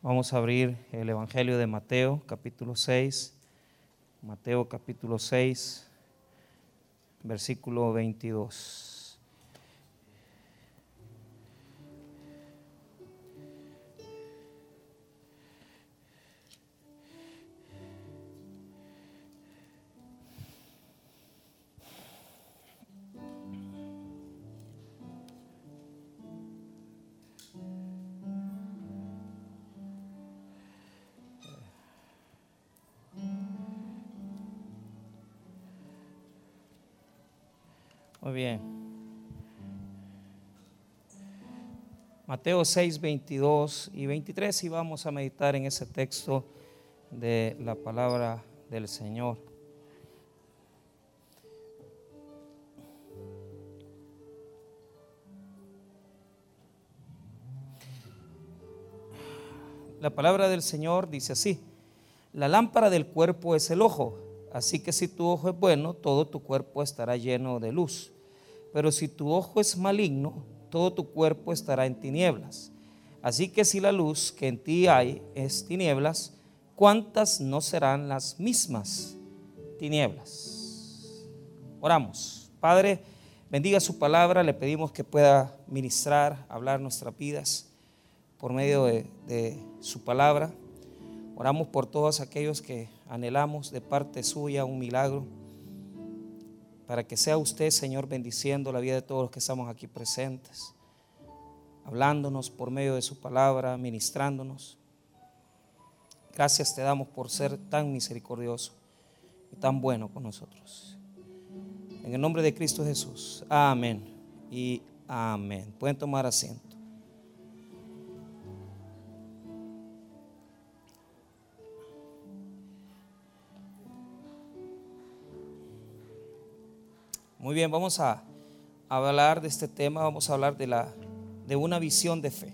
Vamos a abrir el Evangelio de Mateo, capítulo 6. Mateo, capítulo 6, versículo 22. Mateo 6, 22 y 23 y vamos a meditar en ese texto de la palabra del Señor. La palabra del Señor dice así, la lámpara del cuerpo es el ojo, así que si tu ojo es bueno, todo tu cuerpo estará lleno de luz. Pero si tu ojo es maligno, todo tu cuerpo estará en tinieblas. Así que si la luz que en ti hay es tinieblas, ¿cuántas no serán las mismas tinieblas? Oramos. Padre, bendiga su palabra, le pedimos que pueda ministrar, hablar nuestras vidas por medio de, de su palabra. Oramos por todos aquellos que anhelamos de parte suya un milagro para que sea usted, Señor, bendiciendo la vida de todos los que estamos aquí presentes, hablándonos por medio de su palabra, ministrándonos. Gracias te damos por ser tan misericordioso y tan bueno con nosotros. En el nombre de Cristo Jesús. Amén y amén. Pueden tomar asiento. Muy bien, vamos a, hablar de este tema, vamos a hablar de, la, de una visión de fe.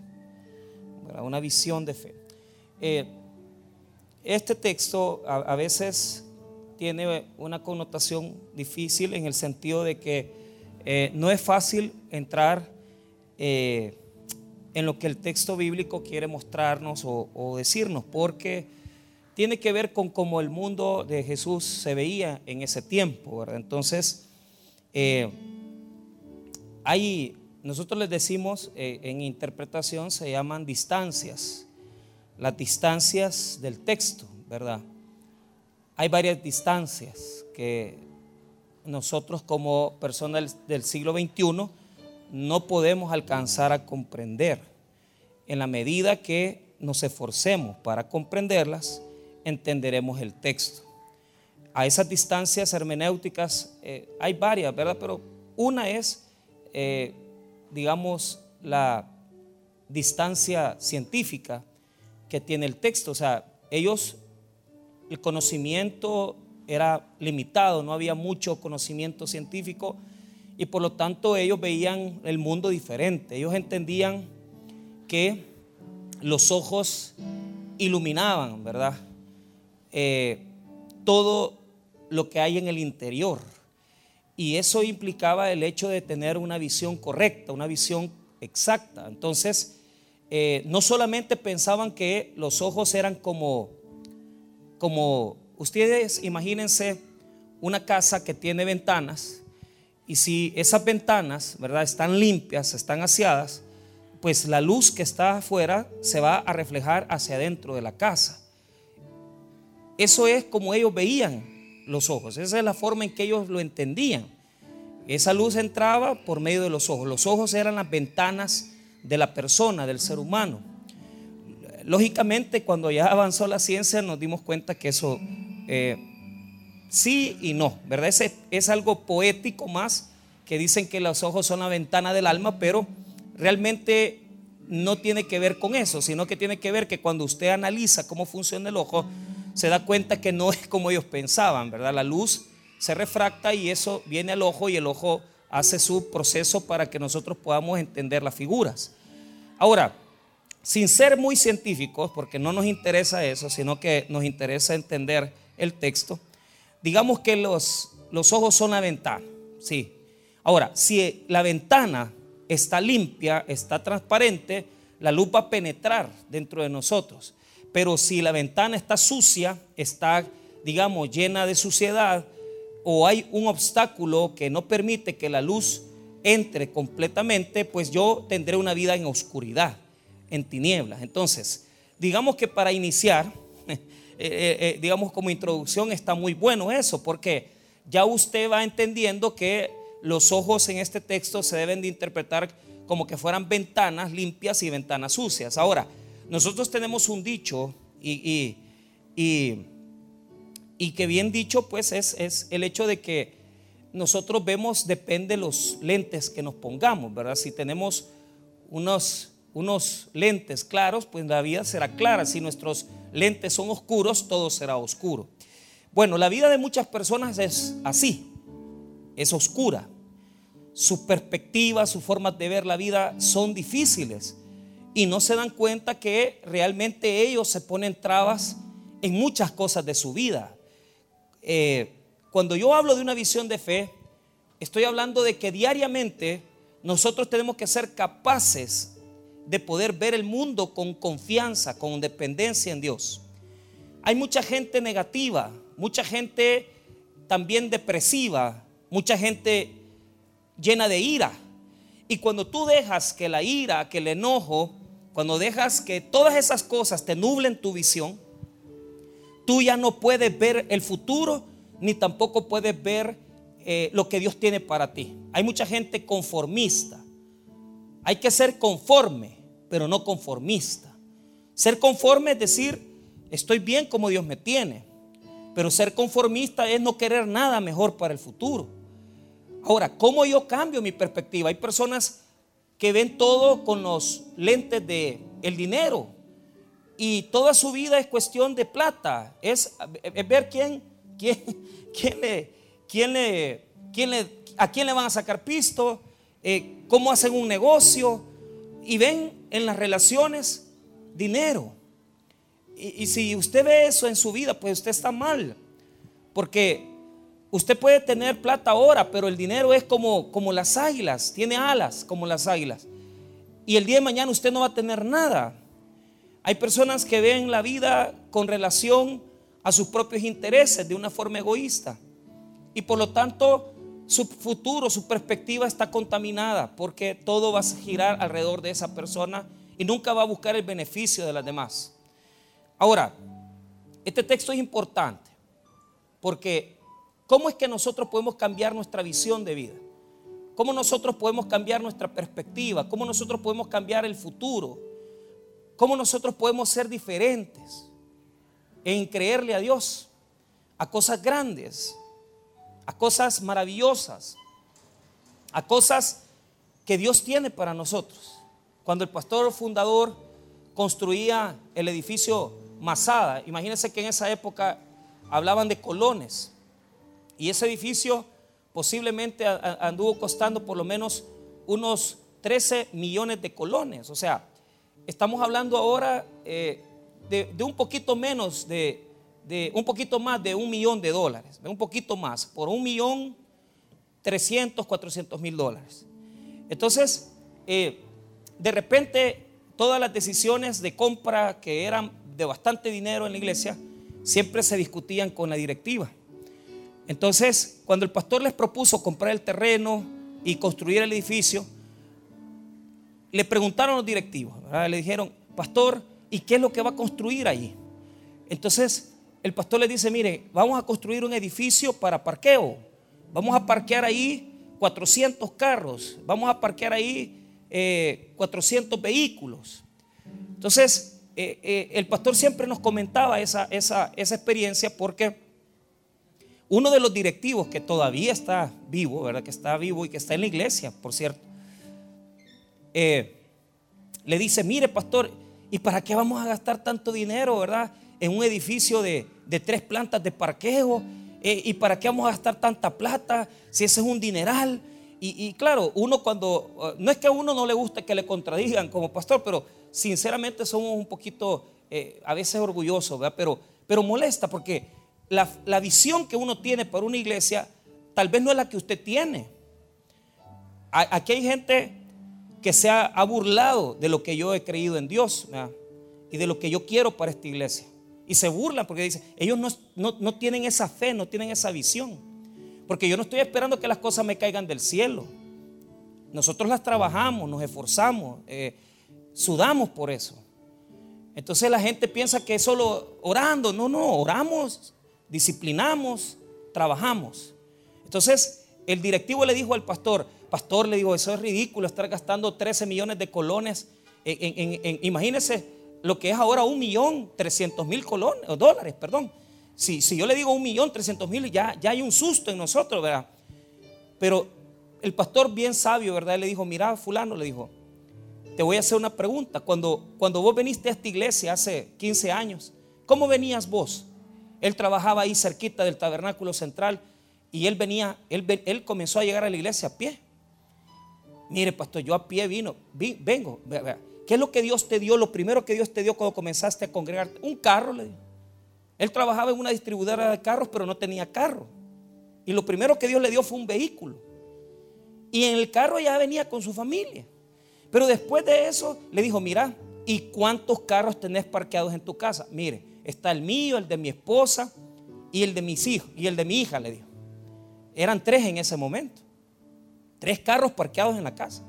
Una visión de fe. Eh, este texto a, veces tiene una connotación difícil en el sentido de que eh, no es fácil entrar eh, en lo que el texto bíblico quiere mostrarnos o, o, decirnos, porque tiene que ver con cómo el mundo de Jesús se veía en ese tiempo. ¿verdad? Entonces, eh, hay, nosotros les decimos eh, en interpretación se llaman distancias, las distancias del texto, ¿verdad? Hay varias distancias que nosotros como personas del siglo XXI no podemos alcanzar a comprender. En la medida que nos esforcemos para comprenderlas, entenderemos el texto a esas distancias hermenéuticas eh, hay varias, ¿verdad? Pero una es, eh, digamos, la distancia científica que tiene el texto. O sea, ellos, el conocimiento era limitado, no había mucho conocimiento científico y por lo tanto ellos veían el mundo diferente. Ellos entendían que los ojos iluminaban, ¿verdad? Eh, todo lo que hay en el interior. Y eso implicaba el hecho de tener una visión correcta, una visión exacta. Entonces, eh, no solamente pensaban que los ojos eran como, como, ustedes imagínense una casa que tiene ventanas y si esas ventanas, ¿verdad?, están limpias, están aseadas, pues la luz que está afuera se va a reflejar hacia adentro de la casa. Eso es como ellos veían los ojos. Esa es la forma en que ellos lo entendían. Esa luz entraba por medio de los ojos. Los ojos eran las ventanas de la persona, del ser humano. Lógicamente, cuando ya avanzó la ciencia, nos dimos cuenta que eso eh, sí y no, ¿verdad? Es, es algo poético más, que dicen que los ojos son la ventana del alma, pero realmente no tiene que ver con eso, sino que tiene que ver que cuando usted analiza cómo funciona el ojo, se da cuenta que no es como ellos pensaban, ¿verdad? La luz se refracta y eso viene al ojo y el ojo hace su proceso para que nosotros podamos entender las figuras. Ahora, sin ser muy científicos, porque no nos interesa eso, sino que nos interesa entender el texto, digamos que los, los ojos son la ventana, sí. Ahora, si la ventana está limpia, está transparente, la luz va a penetrar dentro de nosotros. Pero si la ventana está sucia, está, digamos, llena de suciedad, o hay un obstáculo que no permite que la luz entre completamente, pues yo tendré una vida en oscuridad, en tinieblas. Entonces, digamos que para iniciar, eh, eh, eh, digamos como introducción, está muy bueno eso, porque ya usted va entendiendo que los ojos en este texto se deben de interpretar como que fueran ventanas limpias y ventanas sucias. Ahora, nosotros tenemos un dicho y, y, que bien dicho pues es, es, el hecho de que nosotros vemos, depende de los lentes que nos pongamos, ¿verdad? Si tenemos unos, unos lentes claros, pues la vida será clara. Si nuestros lentes son oscuros, todo será oscuro. Bueno, la vida de muchas personas es así, es oscura. Sus perspectivas, sus formas de ver la vida son difíciles y no se dan cuenta que realmente ellos se ponen trabas en muchas cosas de su vida. Eh, cuando yo hablo de una visión de fe, estoy hablando de que diariamente nosotros tenemos que ser capaces de poder ver el mundo con confianza, con dependencia en Dios. Hay mucha gente negativa, mucha gente también depresiva, mucha gente llena de ira. Y cuando tú dejas que la ira, que el enojo, cuando dejas que todas esas cosas te nublen tu visión, tú ya no puedes ver el futuro ni tampoco puedes ver eh, lo que Dios tiene para ti. Hay mucha gente conformista. Hay que ser conforme, pero no conformista. Ser conforme es decir, estoy bien como Dios me tiene. Pero ser conformista es no querer nada mejor para el futuro. Ahora, ¿cómo yo cambio mi perspectiva? Hay personas que ven todo con los lentes de el dinero. Y toda su vida es cuestión de plata, es, ver quién, quién, quién, le, quién, le, quién le, a quién le van a sacar pisto, eh, cómo hacen un negocio. Y ven en las relaciones dinero. Y, y si usted ve eso en su vida, pues usted está mal, porque Usted puede tener plata ahora, pero el dinero es como, como las águilas, tiene alas como las águilas. Y el día de mañana usted no va a tener nada. Hay personas que ven la vida con relación a sus propios intereses de una forma egoísta. Y por lo tanto, su futuro, su perspectiva está contaminada porque todo va a girar alrededor de esa persona y nunca va a buscar el beneficio de las demás. Ahora, este texto es importante porque ¿Cómo es que nosotros podemos cambiar nuestra visión de vida? ¿Cómo nosotros podemos cambiar nuestra perspectiva? ¿Cómo nosotros podemos cambiar el futuro? ¿Cómo nosotros podemos ser diferentes en creerle a Dios, a cosas grandes, a cosas maravillosas, a cosas que Dios tiene para nosotros? Cuando el pastor fundador construía el edificio Masada, imagínense que en esa época hablaban de colones. Y ese edificio posiblemente anduvo costando por lo menos unos 13 millones de colones. O sea, estamos hablando ahora eh, de, un poquito menos de, un poquito más de un millón de dólares, de un poquito más, por un millón 300, 400 mil dólares. Entonces, eh, de repente, todas las decisiones de compra que eran de bastante dinero en la iglesia, siempre se discutían con la directiva. Entonces, cuando el pastor les propuso comprar el terreno y construir el edificio, le preguntaron los directivos, le dijeron, pastor, ¿y qué es lo que va a construir ahí? Entonces, el pastor le dice, mire, vamos a construir un edificio para parqueo, vamos a parquear ahí 400 carros, vamos a parquear ahí 400 eh, vehículos. Entonces, eh, eh, el pastor siempre nos comentaba esa, esa, esa experiencia porque uno de los directivos que todavía está vivo, ¿verdad? Que está vivo y que está en la iglesia, por cierto, eh, le dice, mire pastor, ¿y para qué vamos a gastar tanto dinero, verdad? En un edificio de, tres plantas de parqueo. Eh, ¿Y para qué vamos a gastar tanta plata si ese es un dineral? Y, claro, uno cuando, no es que a uno no le guste que le contradigan como pastor, pero sinceramente somos un poquito, eh, a veces orgullosos, ¿verdad? Pero, pero molesta porque la, visión que uno tiene para una iglesia tal vez no es la que usted tiene. Aquí hay gente que se ha, burlado de lo que yo he creído en Dios y de lo que yo quiero para esta iglesia. Y se burlan porque dicen, ellos no, tienen esa fe, no tienen esa visión. Porque yo no estoy esperando que las cosas me caigan del cielo. Nosotros las trabajamos, nos esforzamos, eh, sudamos por eso. Entonces la gente piensa que es solo orando. No, no, oramos, disciplinamos, trabajamos. Entonces el directivo le dijo al pastor, pastor le dijo, eso es ridículo estar gastando 13 millones de colones. En, imagínese lo que es ahora un millón trescientos mil colones, o dólares, perdón. Si, si yo le digo un millón trescientos mil, ya, ya hay un susto en nosotros, ¿verdad? Pero el pastor bien sabio, ¿verdad? Le dijo, mira, fulano, le dijo, te voy a hacer una pregunta. Cuando, cuando vos veniste a esta iglesia hace 15 años, ¿cómo venías vos? Él trabajaba ahí cerquita del tabernáculo central y él venía, él, comenzó a llegar a la iglesia a pie. Mire, pastor, yo a pie vino, vengo. ¿Qué es lo que Dios te dio? Lo primero que Dios te dio cuando comenzaste a congregar, un carro, le. Él trabajaba en una distribuidora de carros, pero no tenía carro. Y lo primero que Dios le dio fue un vehículo. Y en el carro ya venía con su familia. Pero después de eso le dijo, mira, ¿y cuántos carros tenés parqueados en tu casa? Mire, está el mío, el de mi esposa y el de mis hijos y el de mi hija, le dijo. Eran tres en ese momento. Tres carros parqueados en la casa.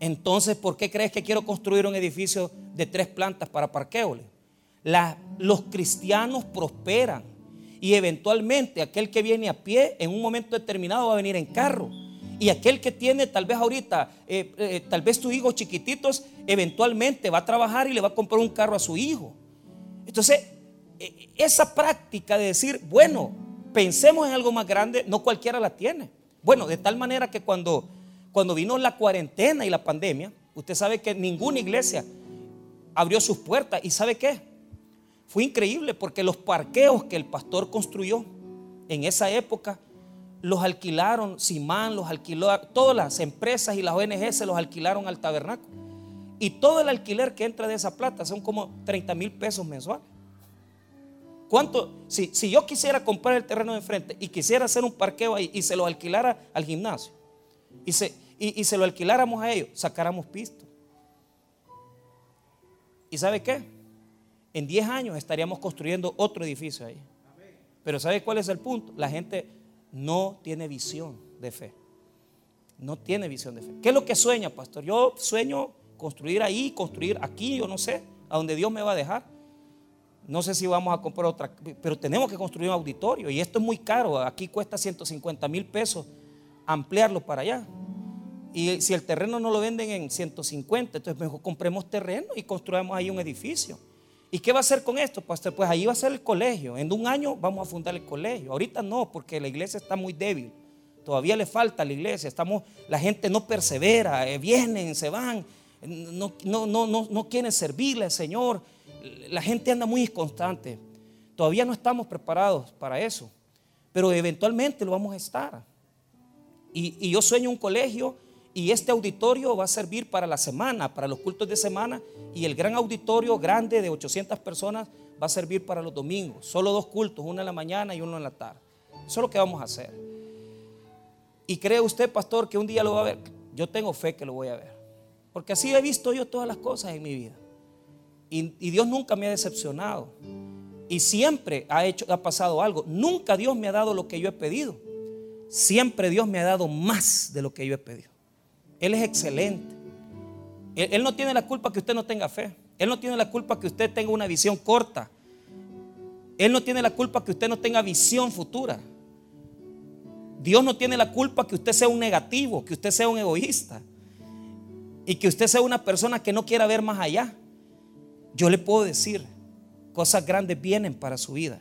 Entonces, ¿por qué crees que quiero construir un edificio de tres plantas para parqueo? los cristianos prosperan y eventualmente aquel que viene a pie en un momento determinado va a venir en carro. Y aquel que tiene tal vez ahorita, eh, eh, tal vez tus hijos chiquititos, eventualmente va a trabajar y le va a comprar un carro a su hijo. Entonces, e, esa práctica de decir, bueno, pensemos en algo más grande, no cualquiera la tiene. Bueno, de tal manera que cuando, cuando vino la cuarentena y la pandemia, usted sabe que ninguna iglesia abrió sus puertas. ¿Y sabe qué? Fue increíble porque los parqueos que el pastor construyó en esa época los alquilaron, Simán los alquiló, todas las empresas y las ONG se los alquilaron al tabernáculo. Y todo el alquiler que entra de esa plata son como 30 mil pesos mensuales. ¿Cuánto? Si, si, yo quisiera comprar el terreno de enfrente y quisiera hacer un parqueo ahí y se lo alquilara al gimnasio y se, y, se lo alquiláramos a ellos, sacáramos pisto. ¿Y sabe qué? En 10 años estaríamos construyendo otro edificio ahí. Pero ¿sabe cuál es el punto? La gente no tiene visión de fe. No tiene visión de fe. ¿Qué es lo que sueña, pastor? Yo sueño construir ahí, construir aquí, yo no sé, a donde Dios me va a dejar. No sé si vamos a comprar otra, pero tenemos que construir un auditorio y esto es muy caro. Aquí cuesta 150 mil pesos ampliarlo para allá. Y si el terreno no lo venden en 150, entonces mejor compremos terreno y construyamos ahí un edificio. ¿Y qué va a hacer con esto, pastor? Pues ahí va a ser el colegio. En un año vamos a fundar el colegio. Ahorita no, porque la iglesia está muy débil. Todavía le falta a la iglesia. Estamos, la gente no persevera, eh, vienen, se van, no, no, no, no, quieren servirle al Señor. La gente anda muy inconstante. Todavía no estamos preparados para eso, pero eventualmente lo vamos a estar. Y, y yo sueño un colegio y este auditorio va a servir para la semana, para los cultos de semana. Y el gran auditorio grande de 800 personas va a servir para los domingos. Solo dos cultos, uno en la mañana y uno en la tarde. Eso es lo que vamos a hacer. ¿Y cree usted, pastor, que un día lo va a ver? Yo tengo fe que lo voy a ver. Porque así he visto yo todas las cosas en mi vida. Y, Dios nunca me ha decepcionado. Y siempre ha, hecho, ha pasado algo. Nunca Dios me ha dado lo que yo he pedido. Siempre Dios me ha dado más de lo que yo he pedido. Él es excelente. Él, no tiene la culpa que usted no tenga fe. Él no tiene la culpa que usted tenga una visión corta. Él no tiene la culpa que usted no tenga visión futura. Dios no tiene la culpa que usted sea un negativo, que usted sea un egoísta y que usted sea una persona que no quiera ver más allá. Yo le puedo decir, cosas grandes vienen para su vida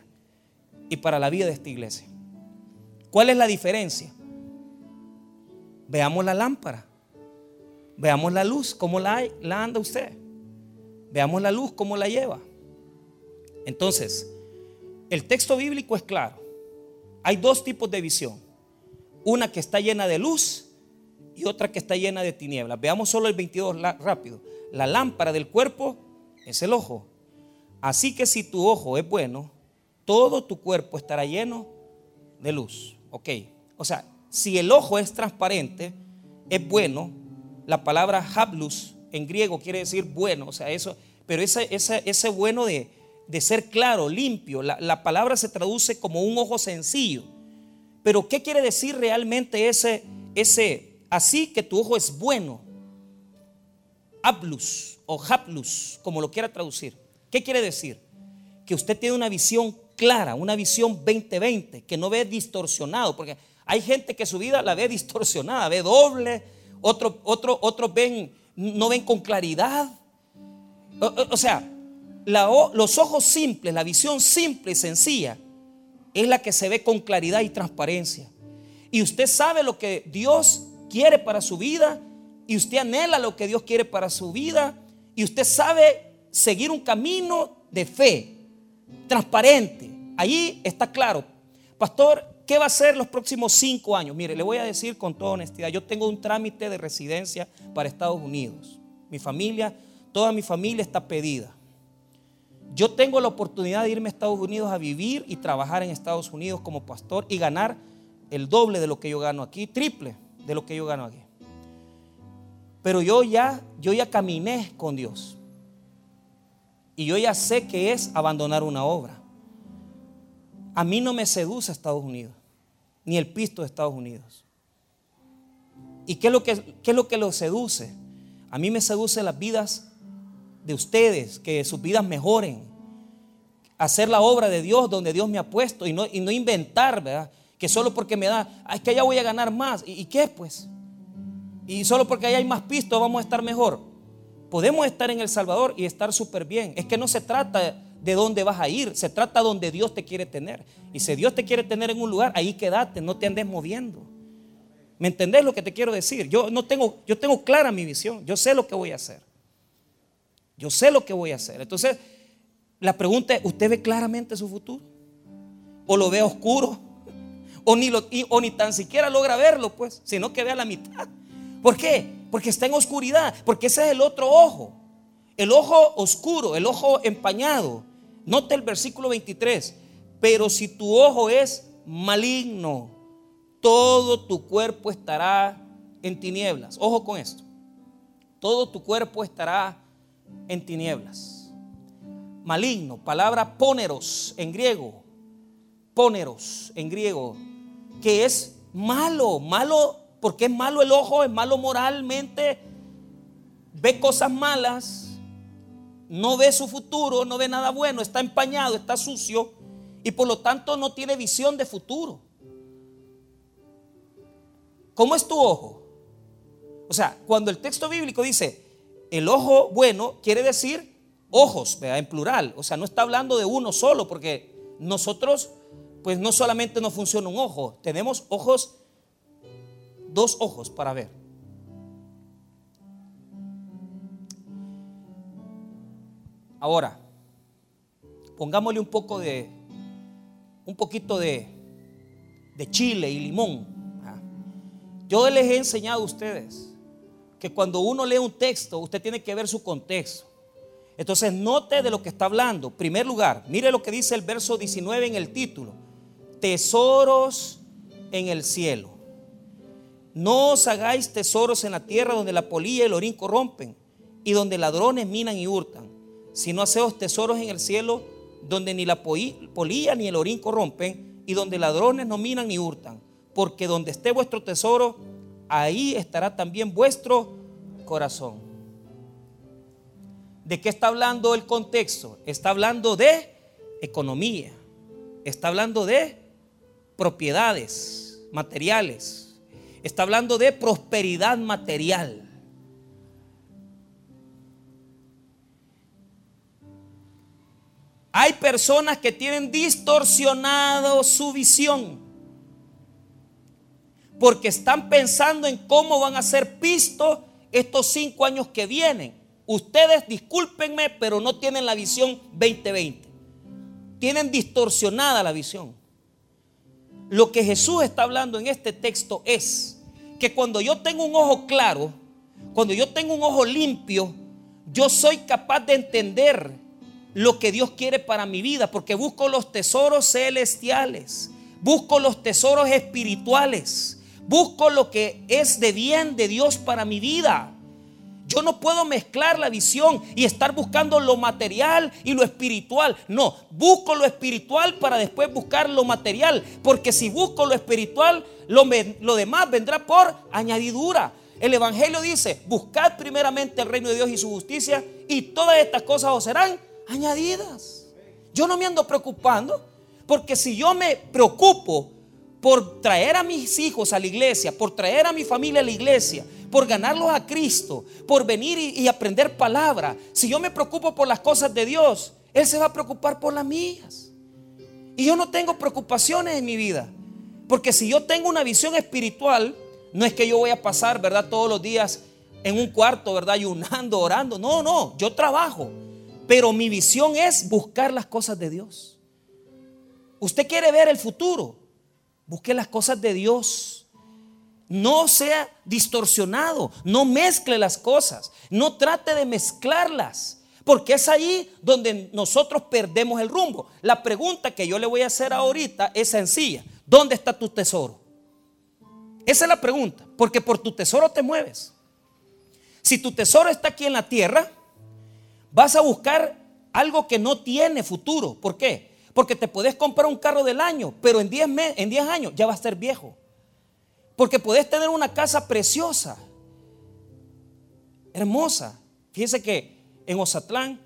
y para la vida de esta iglesia. ¿Cuál es la diferencia? Veamos la lámpara. Veamos la luz, cómo la, la anda usted. Veamos la luz, cómo la lleva. Entonces, el texto bíblico es claro. Hay dos tipos de visión. Una que está llena de luz y otra que está llena de tinieblas. Veamos solo el 22 rápido. La lámpara del cuerpo es el ojo. Así que si tu ojo es bueno, todo tu cuerpo estará lleno de luz. Ok. O sea, si el ojo es transparente, es bueno, la palabra hablus en griego quiere decir bueno, o sea, eso, pero ese, ese, ese bueno de, de, ser claro, limpio, la, la, palabra se traduce como un ojo sencillo. Pero ¿qué quiere decir realmente ese, ese, así que tu ojo es bueno? Hablus o haplus, como lo quiera traducir. ¿Qué quiere decir? Que usted tiene una visión clara, una visión 2020, que no ve distorsionado, porque hay gente que su vida la ve distorsionada, ve doble, otros otro, otro ven, no ven con claridad. O, sea, los ojos simples, la visión simple y sencilla, es la que se ve con claridad y transparencia. Y usted sabe lo que Dios quiere para su vida, y usted anhela lo que Dios quiere para su vida, y usted sabe seguir un camino de fe, transparente. Allí está claro. Pastor, ¿Qué va a ser los próximos cinco años? Mire, le voy a decir con toda honestidad, yo tengo un trámite de residencia para Estados Unidos. Mi familia, toda mi familia está pedida. Yo tengo la oportunidad de irme a Estados Unidos a vivir y trabajar en Estados Unidos como pastor y ganar el doble de lo que yo gano aquí, triple de lo que yo gano aquí. Pero yo ya, yo ya caminé con Dios. Y yo ya sé que es abandonar una obra. A mí no me seduce Estados Unidos ni el pisto de Estados Unidos. ¿Y qué es lo que, qué es lo, que lo seduce? A mí me seduce las vidas de ustedes, que sus vidas mejoren. Hacer la obra de Dios donde Dios me ha puesto y no, y no inventar, ¿verdad? Que solo porque me da, es que allá voy a ganar más. ¿Y, ¿Y, qué pues? Y solo porque allá hay más pisto vamos a estar mejor. Podemos estar en El Salvador y estar súper bien. Es que no se trata de dónde vas a ir, se trata de donde Dios te quiere tener. Y si Dios te quiere tener en un lugar, ahí quédate, no te andes moviendo. ¿Me entendés lo que te quiero decir? Yo no tengo, yo tengo clara mi visión, yo sé lo que voy a hacer. Yo sé lo que voy a hacer. Entonces, la pregunta es, ¿usted ve claramente su futuro? ¿O lo ve oscuro? ¿O ni, o ni tan siquiera logra verlo, pues, sino que vea la mitad? ¿Por qué? Porque está en oscuridad, porque ese es el otro ojo. El ojo oscuro, el ojo empañado. Note el versículo 23. Pero si tu ojo es maligno, todo tu cuerpo estará en tinieblas. Ojo con esto. Todo tu cuerpo estará en tinieblas. Maligno, palabra póneros en griego. Póneros en griego, que es malo, malo, porque es malo el ojo, es malo moralmente, ve cosas malas, no ve su futuro, no ve nada bueno, está empañado, está sucio y por lo tanto no tiene visión de futuro. ¿Cómo es tu ojo? O sea, cuando el texto bíblico dice el ojo bueno, quiere decir ojos, en plural. O sea, no está hablando de uno solo, porque nosotros, pues no solamente nos funciona un ojo, tenemos ojos, dos ojos para ver. Ahora, pongámosle un poco de, un poquito de, de chile y limón. Ah. Yo les he enseñado a ustedes que cuando uno lee un texto, usted tiene que ver su contexto. Entonces, note de lo que está hablando. En primer lugar, mire lo que dice el verso 19 en el título. Tesoros en el cielo. No os hagáis tesoros en la tierra donde la polilla y el orín corrompen y donde ladrones minan y hurtan sino haceos tesoros en el cielo donde ni la polilla ni el orín corrompen y donde ladrones no minan ni hurtan. Porque donde esté vuestro tesoro, ahí estará también vuestro corazón. ¿De qué está hablando el contexto? Está hablando de economía. Está hablando de propiedades materiales. Está hablando de prosperidad material. Hay personas que tienen distorsionado su visión porque están pensando en cómo van a ser pistos estos cinco años que vienen. Ustedes, discúlpenme, pero no tienen la visión 2020. Tienen distorsionada la visión. Lo que Jesús está hablando en este texto es que cuando yo tengo un ojo claro, cuando yo tengo un ojo limpio, yo soy capaz de entender lo que Dios quiere para mi vida, porque busco los tesoros celestiales, busco los tesoros espirituales, busco lo que es de bien de Dios para mi vida. Yo no puedo mezclar la visión y estar buscando lo material y lo espiritual. No, busco lo espiritual para después buscar lo material. Porque si busco lo espiritual, lo, demás vendrá por añadidura. El Evangelio dice, buscad primeramente el reino de Dios y su justicia y todas estas cosas os serán añadidas. Yo no me ando preocupando, porque si yo me preocupo por traer a mis hijos a la iglesia, por traer a mi familia a la iglesia, por ganarlos a Cristo, por venir y, aprender palabra. Si yo me preocupo por las cosas de Dios, Él se va a preocupar por las mías. Y yo no tengo preocupaciones en mi vida. Porque si yo tengo una visión espiritual, no es que yo voy a pasar, ¿verdad? Todos los días en un cuarto, ¿verdad? Ayunando, orando. No, no, yo trabajo. Pero mi visión es buscar las cosas de Dios. Usted quiere ver el futuro. Busque las cosas de Dios. No sea distorsionado, no mezcle las cosas, no trate de mezclarlas, porque es ahí donde nosotros perdemos el rumbo. La pregunta que yo le voy a hacer ahorita es sencilla. ¿Dónde está tu tesoro? Esa es la pregunta, porque por tu tesoro te mueves. Si tu tesoro está aquí en la tierra, vas a buscar algo que no tiene futuro. ¿Por qué? Porque te puedes comprar un carro del año, pero en 10 en 10 años ya va a ser viejo. Porque puedes tener una casa preciosa, hermosa. Fíjese que en Ozatlán,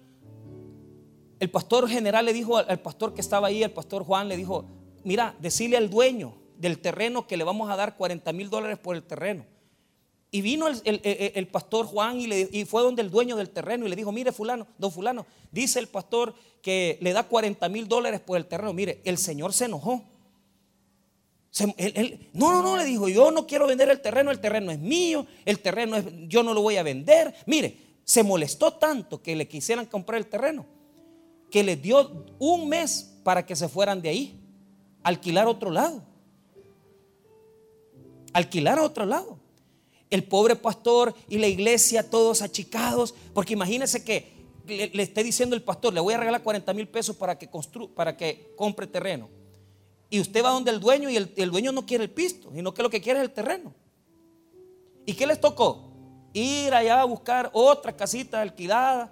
el pastor general le dijo al pastor que estaba ahí, el pastor Juan, le dijo, mira, decirle al dueño del terreno que le vamos a dar 40 mil dólares por el terreno. Y vino el, pastor Juan y, le, y, fue donde el dueño del terreno y le dijo, mire fulano, don fulano, dice el pastor que le da 40 mil dólares por el terreno. Mire, el Señor se enojó no, no, no, le dijo, yo no quiero vender el terreno, el terreno es mío, el terreno es, yo no lo voy a vender. Mire, se molestó tanto que le quisieran comprar el terreno, que le dio un mes para que se fueran de ahí, alquilar otro lado. Alquilar a otro lado. El pobre pastor y la iglesia todos achicados, porque imagínense que le, esté diciendo el pastor, le voy a regalar 40 mil pesos para que, para que compre terreno y usted va donde el dueño y el, dueño no quiere el pisto, sino que lo que quiere es el terreno. ¿Y qué les tocó? Ir allá a buscar otra casita alquilada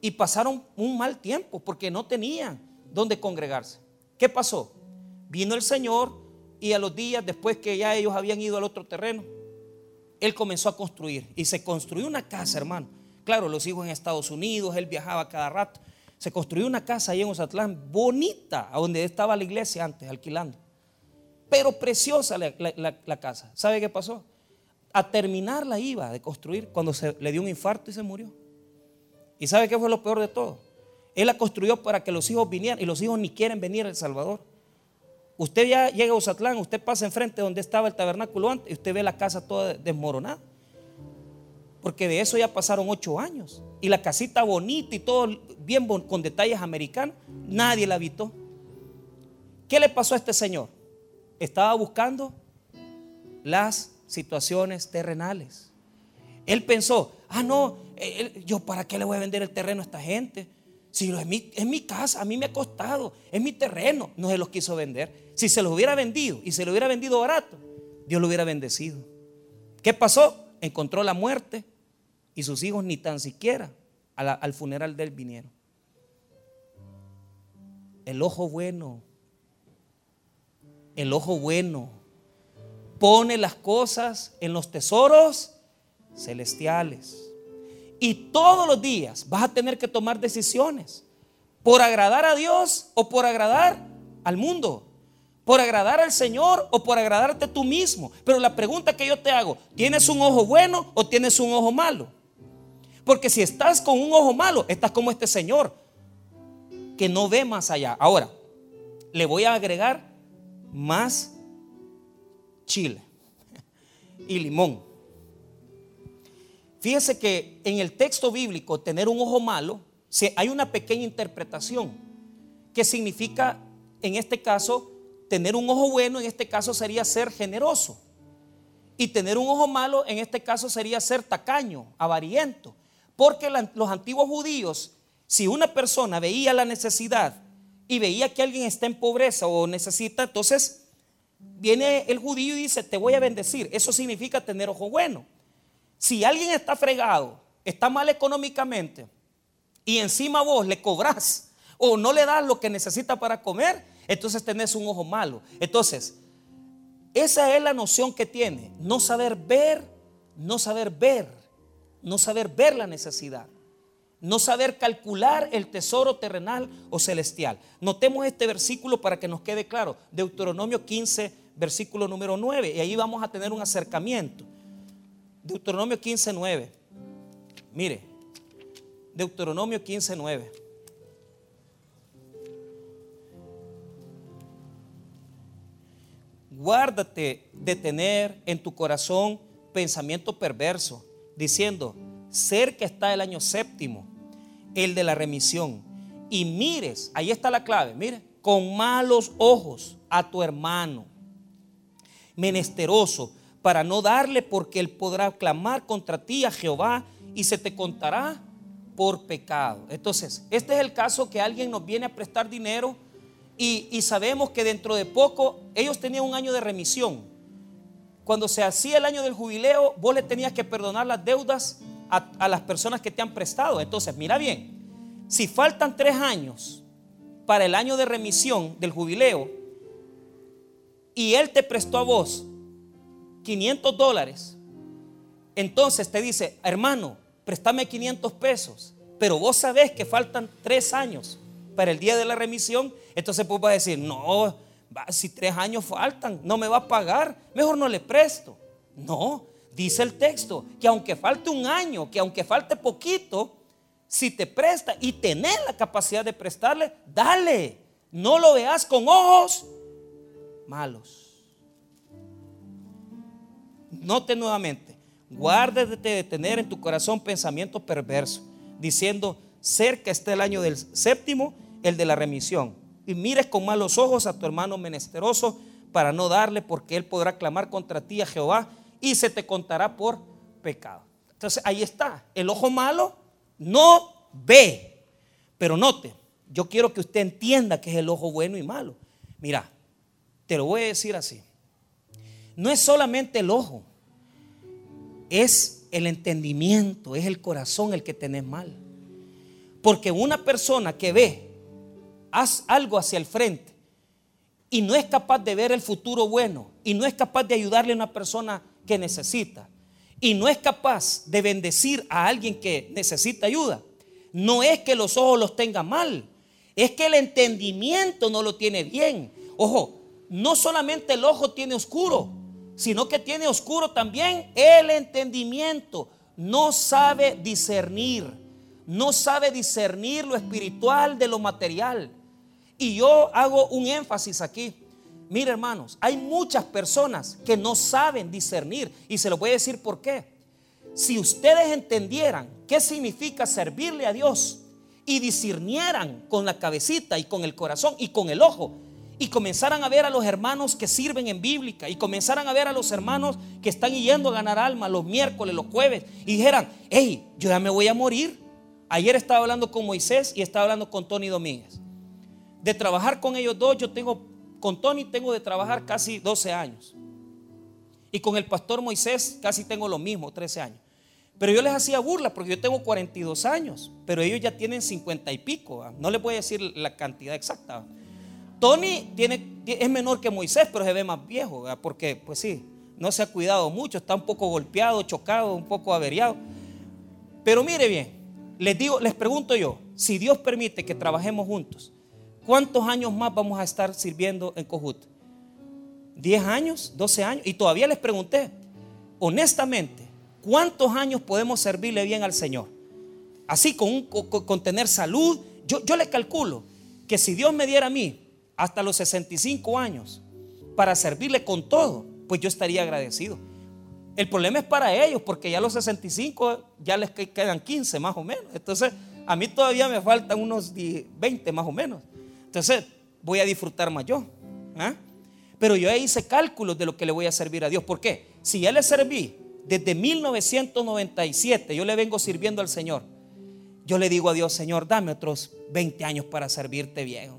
y pasaron un mal tiempo porque no tenían donde congregarse. ¿Qué pasó? Vino el Señor y a los días después que ya ellos habían ido al otro terreno, Él comenzó a construir y se construyó una casa, hermano. Claro, los hijos en Estados Unidos, Él viajaba cada rato se construyó una casa ahí en Ozatlán, bonita, a donde estaba la iglesia antes, alquilando. Pero preciosa la, casa. ¿Sabe qué pasó? A terminar la iba de construir cuando se le dio un infarto y se murió. ¿Y sabe qué fue lo peor de todo? Él la construyó para que los hijos vinieran y los hijos ni quieren venir a El Salvador. Usted ya llega a Ozatlán, usted pasa enfrente donde estaba el tabernáculo antes y usted ve la casa toda desmoronada. Porque de eso ya pasaron ocho años. Y la casita bonita y todo bien con detalles americanos, nadie la habitó. ¿Qué le pasó a este señor? Estaba buscando las situaciones terrenales. Él pensó, ah, no, yo para qué le voy a vender el terreno a esta gente. Si es mi, es mi casa, a mí me ha costado, es mi terreno, no se los quiso vender. Si se los hubiera vendido y se lo hubiera vendido barato, Dios lo hubiera bendecido. ¿Qué pasó? encontró la muerte y sus hijos ni tan siquiera al funeral de él vinieron. El ojo bueno, el ojo bueno, pone las cosas en los tesoros celestiales. Y todos los días vas a tener que tomar decisiones por agradar a Dios o por agradar al mundo por agradar al Señor o por agradarte tú mismo. Pero la pregunta que yo te hago, ¿tienes un ojo bueno o tienes un ojo malo? Porque si estás con un ojo malo, estás como este Señor, que no ve más allá. Ahora, le voy a agregar más chile y limón. Fíjese que en el texto bíblico, tener un ojo malo, hay una pequeña interpretación que significa, en este caso, Tener un ojo bueno en este caso sería ser generoso. Y tener un ojo malo en este caso sería ser tacaño, avariento. Porque los antiguos judíos, si una persona veía la necesidad y veía que alguien está en pobreza o necesita, entonces viene el judío y dice, te voy a bendecir. Eso significa tener ojo bueno. Si alguien está fregado, está mal económicamente y encima vos le cobrás o no le das lo que necesita para comer, entonces tenés un ojo malo. Entonces, esa es la noción que tiene, no saber ver, no saber ver, no saber ver la necesidad, no saber calcular el tesoro terrenal o celestial. Notemos este versículo para que nos quede claro, Deuteronomio 15, versículo número 9, y ahí vamos a tener un acercamiento. Deuteronomio 15, 9. Mire, Deuteronomio 15, 9. Guárdate de tener en tu corazón pensamiento perverso, diciendo, cerca está el año séptimo, el de la remisión. Y mires, ahí está la clave, mire, con malos ojos a tu hermano, menesteroso, para no darle porque él podrá clamar contra ti a Jehová y se te contará por pecado. Entonces, este es el caso que alguien nos viene a prestar dinero y, sabemos que dentro de poco ellos tenían un año de remisión. Cuando se hacía el año del jubileo, vos le tenías que perdonar las deudas a, las personas que te han prestado. Entonces, mira bien, si faltan tres años para el año de remisión del jubileo y él te prestó a vos 500 dólares, entonces te dice, hermano, préstame 500 pesos, pero vos sabés que faltan tres años para el día de la remisión, entonces pues va a decir, no, si tres años faltan, no me va a pagar, mejor no le presto. No, dice el texto que aunque falte un año, que aunque falte poquito, si te presta y tenés la capacidad de prestarle, dale. No lo veas con ojos malos. Note nuevamente, guárdate de tener en tu corazón pensamiento perverso, diciendo, cerca está el año del séptimo el de la remisión. Y mires con malos ojos a tu hermano menesteroso para no darle, porque él podrá clamar contra ti a Jehová y se te contará por pecado. Entonces ahí está, el ojo malo no ve, pero note, yo quiero que usted entienda que es el ojo bueno y malo. Mira, te lo voy a decir así. No es solamente el ojo, es el entendimiento, es el corazón el que tenés mal. Porque una persona que ve haz algo hacia el frente y no es capaz de ver el futuro bueno y no es capaz de ayudarle a una persona que necesita y no es capaz de bendecir a alguien que necesita ayuda, no es que los ojos los tenga mal, es que el entendimiento no lo tiene bien. Ojo, no solamente el ojo tiene oscuro, sino que tiene oscuro también el entendimiento. No sabe discernir, no sabe discernir lo espiritual de lo material. Y yo hago un énfasis aquí. Mire hermanos, hay muchas personas que no saben discernir y se lo voy a decir por qué. Si ustedes entendieran qué significa servirle a Dios y discernieran con la cabecita y con el corazón y con el ojo y comenzaran a ver a los hermanos que sirven en bíblica y comenzaran a ver a los hermanos que están yendo a ganar alma los miércoles, los jueves y dijeran, hey, yo ya me voy a morir. Ayer estaba hablando con Moisés y estaba hablando con Tony Domínguez de trabajar con ellos dos, yo tengo, con Tony tengo de trabajar casi 12 años. Y con el pastor Moisés casi tengo lo mismo, 13 años. Pero yo les hacía burla porque yo tengo 42 años, pero ellos ya tienen 50 y pico. No les voy a decir la cantidad exacta. Tony tiene, es menor que Moisés, pero se ve más viejo, porque pues sí, no se ha cuidado mucho, está un poco golpeado, chocado, un poco averiado. Pero mire bien, les digo, les pregunto yo, si Dios permite que trabajemos juntos, ¿Cuántos años más vamos a estar sirviendo en Cojut? ¿10 años? ¿12 años? Y todavía les pregunté, honestamente, ¿cuántos años podemos servirle bien al Señor? Así, con, con, tener salud. Yo, yo le calculo que si Dios me diera a mí hasta los 65 años para servirle con todo, pues yo estaría agradecido. El problema es para ellos, porque ya a los 65 ya les quedan 15 más o menos. Entonces, a mí todavía me faltan unos 20 más o menos. Entonces voy a disfrutar más yo. ¿ah? Pero yo hice cálculos de lo que le voy a servir a Dios. ¿Por qué? Si ya le serví desde 1997, yo le vengo sirviendo al Señor. Yo le digo a Dios, Señor, dame otros 20 años para servirte bien.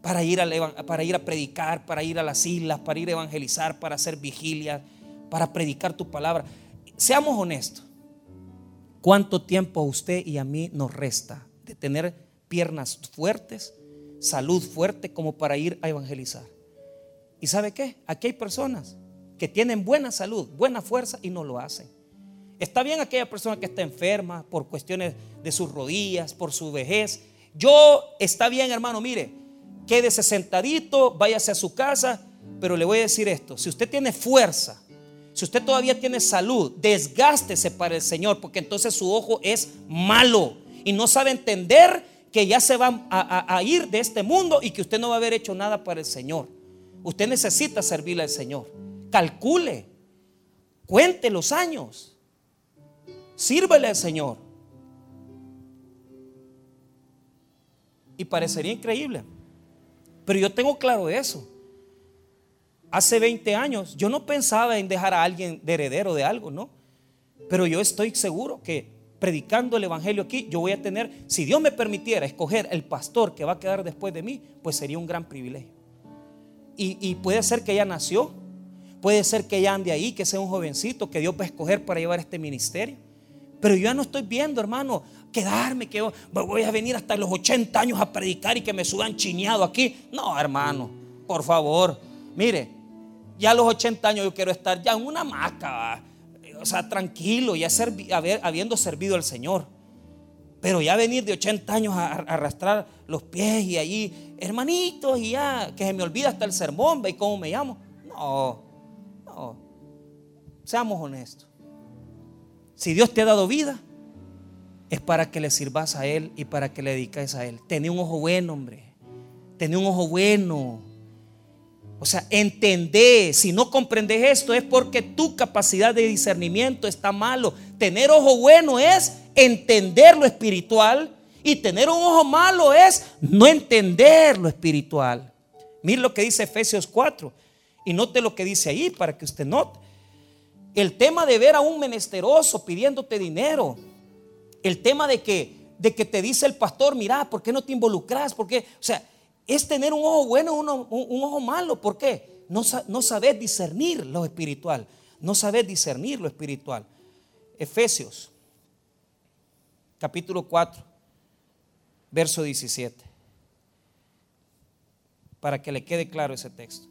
Para ir, a, para ir a predicar, para ir a las islas, para ir a evangelizar, para hacer vigilia, para predicar tu palabra. Seamos honestos. ¿Cuánto tiempo a usted y a mí nos resta de tener piernas fuertes, salud fuerte como para ir a evangelizar? ¿Y sabe qué? Aquí hay personas que tienen buena salud, buena fuerza y no lo hacen. Está bien aquella persona que está enferma por cuestiones de sus rodillas, por su vejez. Yo, está bien hermano, mire, quédese sentadito, váyase a su casa, pero le voy a decir esto, si usted tiene fuerza, si usted todavía tiene salud, desgástese para el Señor, porque entonces su ojo es malo y no sabe entender que ya se va a, ir de este mundo y que usted no va a haber hecho nada para el Señor. Usted necesita servirle al Señor. Calcule, cuente los años, sírvele al Señor. Y parecería increíble, pero yo tengo claro eso hace 20 años yo no pensaba en dejar a alguien de heredero de algo, ¿no? Pero yo estoy seguro que predicando el Evangelio aquí, yo voy a tener, si Dios me permitiera escoger el pastor que va a quedar después de mí, pues sería un gran privilegio. Y, puede ser que ya nació, puede ser que ya ande ahí, que sea un jovencito que Dios va escoger para llevar este ministerio. Pero yo ya no estoy viendo, hermano, quedarme, que voy a venir hasta los 80 años a predicar y que me suban chiñado aquí. No, hermano, por favor, mire, ya a los 80 años yo quiero estar ya en una maca, o sea, tranquilo, ya habiendo servido al Señor. Pero ya venir de 80 años a, arrastrar los pies y allí, hermanitos, y ya, que se me olvida hasta el sermón, ve cómo me llamo. No, no. Seamos honestos. Si Dios te ha dado vida, es para que le sirvas a Él y para que le dediques a Él. Tené un ojo bueno, hombre. Tené un ojo bueno. O sea, entender, si no comprendes esto es porque tu capacidad de discernimiento está malo. Tener ojo bueno es entender lo espiritual y tener un ojo malo es no entender lo espiritual. Mire lo que dice Efesios 4 y note lo que dice ahí para que usted note. El tema de ver a un menesteroso pidiéndote dinero. El tema de que, de que te dice el pastor, mira, ¿por qué no te involucras? ¿Por qué? O sea, es tener un ojo bueno, un, un ojo malo. ¿Por qué? No, no sabes discernir lo espiritual. No sabes discernir lo espiritual. Efesios, capítulo 4, verso 17. Para que le quede claro ese texto.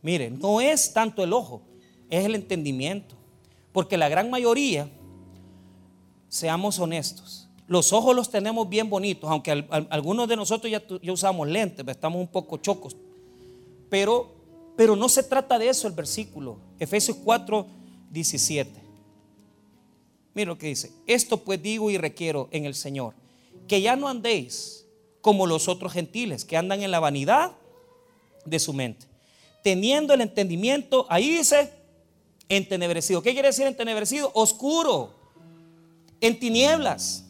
Mire, no es tanto el ojo, es el entendimiento. Porque la gran mayoría, seamos honestos, los ojos los tenemos bien bonitos, aunque algunos de nosotros ya, usamos lentes, estamos un poco chocos. Pero, pero no se trata de eso el versículo. Efesios 4, 17. Mira lo que dice. Esto pues digo y requiero en el Señor, que ya no andéis como los otros gentiles, que andan en la vanidad de su mente, teniendo el entendimiento, ahí dice, entenebrecido. ¿Qué quiere decir entenebrecido? Oscuro, en tinieblas